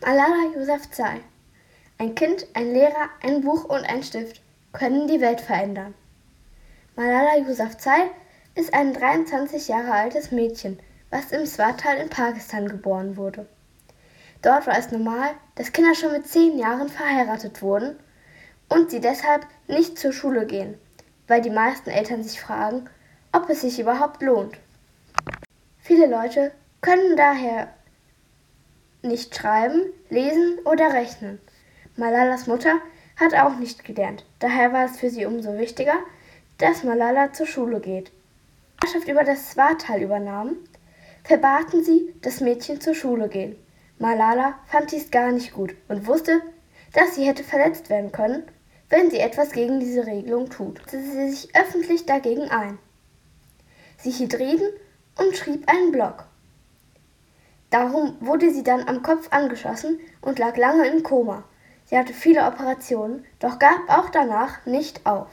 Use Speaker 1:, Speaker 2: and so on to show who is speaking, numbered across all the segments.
Speaker 1: Malala Yousafzai. Ein Kind, ein Lehrer, ein Buch und ein Stift können die Welt verändern. Malala Yousafzai ist ein 23 Jahre altes Mädchen, was im Swatal in Pakistan geboren wurde. Dort war es normal, dass Kinder schon mit zehn Jahren verheiratet wurden und sie deshalb nicht zur Schule gehen, weil die meisten Eltern sich fragen, ob es sich überhaupt lohnt. Viele Leute können daher nicht schreiben, lesen oder rechnen. Malalas Mutter hat auch nicht gelernt. Daher war es für sie umso wichtiger, dass Malala zur Schule geht. Die Herrschaft über das Swatal übernahm, verbaten sie, dass Mädchen zur Schule gehen. Malala fand dies gar nicht gut und wusste, dass sie hätte verletzt werden können, wenn sie etwas gegen diese Regelung tut. Setzte sie sich öffentlich dagegen ein. Sie hielt Reden und schrieb einen Blog. Darum wurde sie dann am Kopf angeschossen und lag lange im Koma. Sie hatte viele Operationen, doch gab auch danach nicht auf.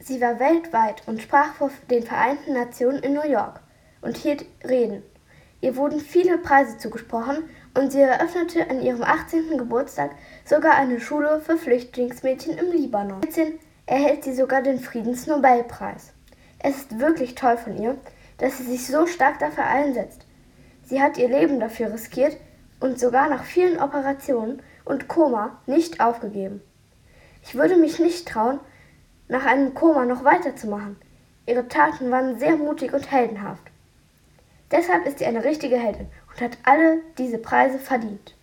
Speaker 1: Sie war weltweit und sprach vor den Vereinten Nationen in New York und hielt Reden. Ihr wurden viele Preise zugesprochen und sie eröffnete an ihrem 18. Geburtstag sogar eine Schule für Flüchtlingsmädchen im Libanon. 14 erhält sie sogar den Friedensnobelpreis. Es ist wirklich toll von ihr, dass sie sich so stark dafür einsetzt. Sie hat ihr Leben dafür riskiert und sogar nach vielen Operationen und Koma nicht aufgegeben. Ich würde mich nicht trauen, nach einem Koma noch weiterzumachen. Ihre Taten waren sehr mutig und heldenhaft. Deshalb ist sie eine richtige Heldin und hat alle diese Preise verdient.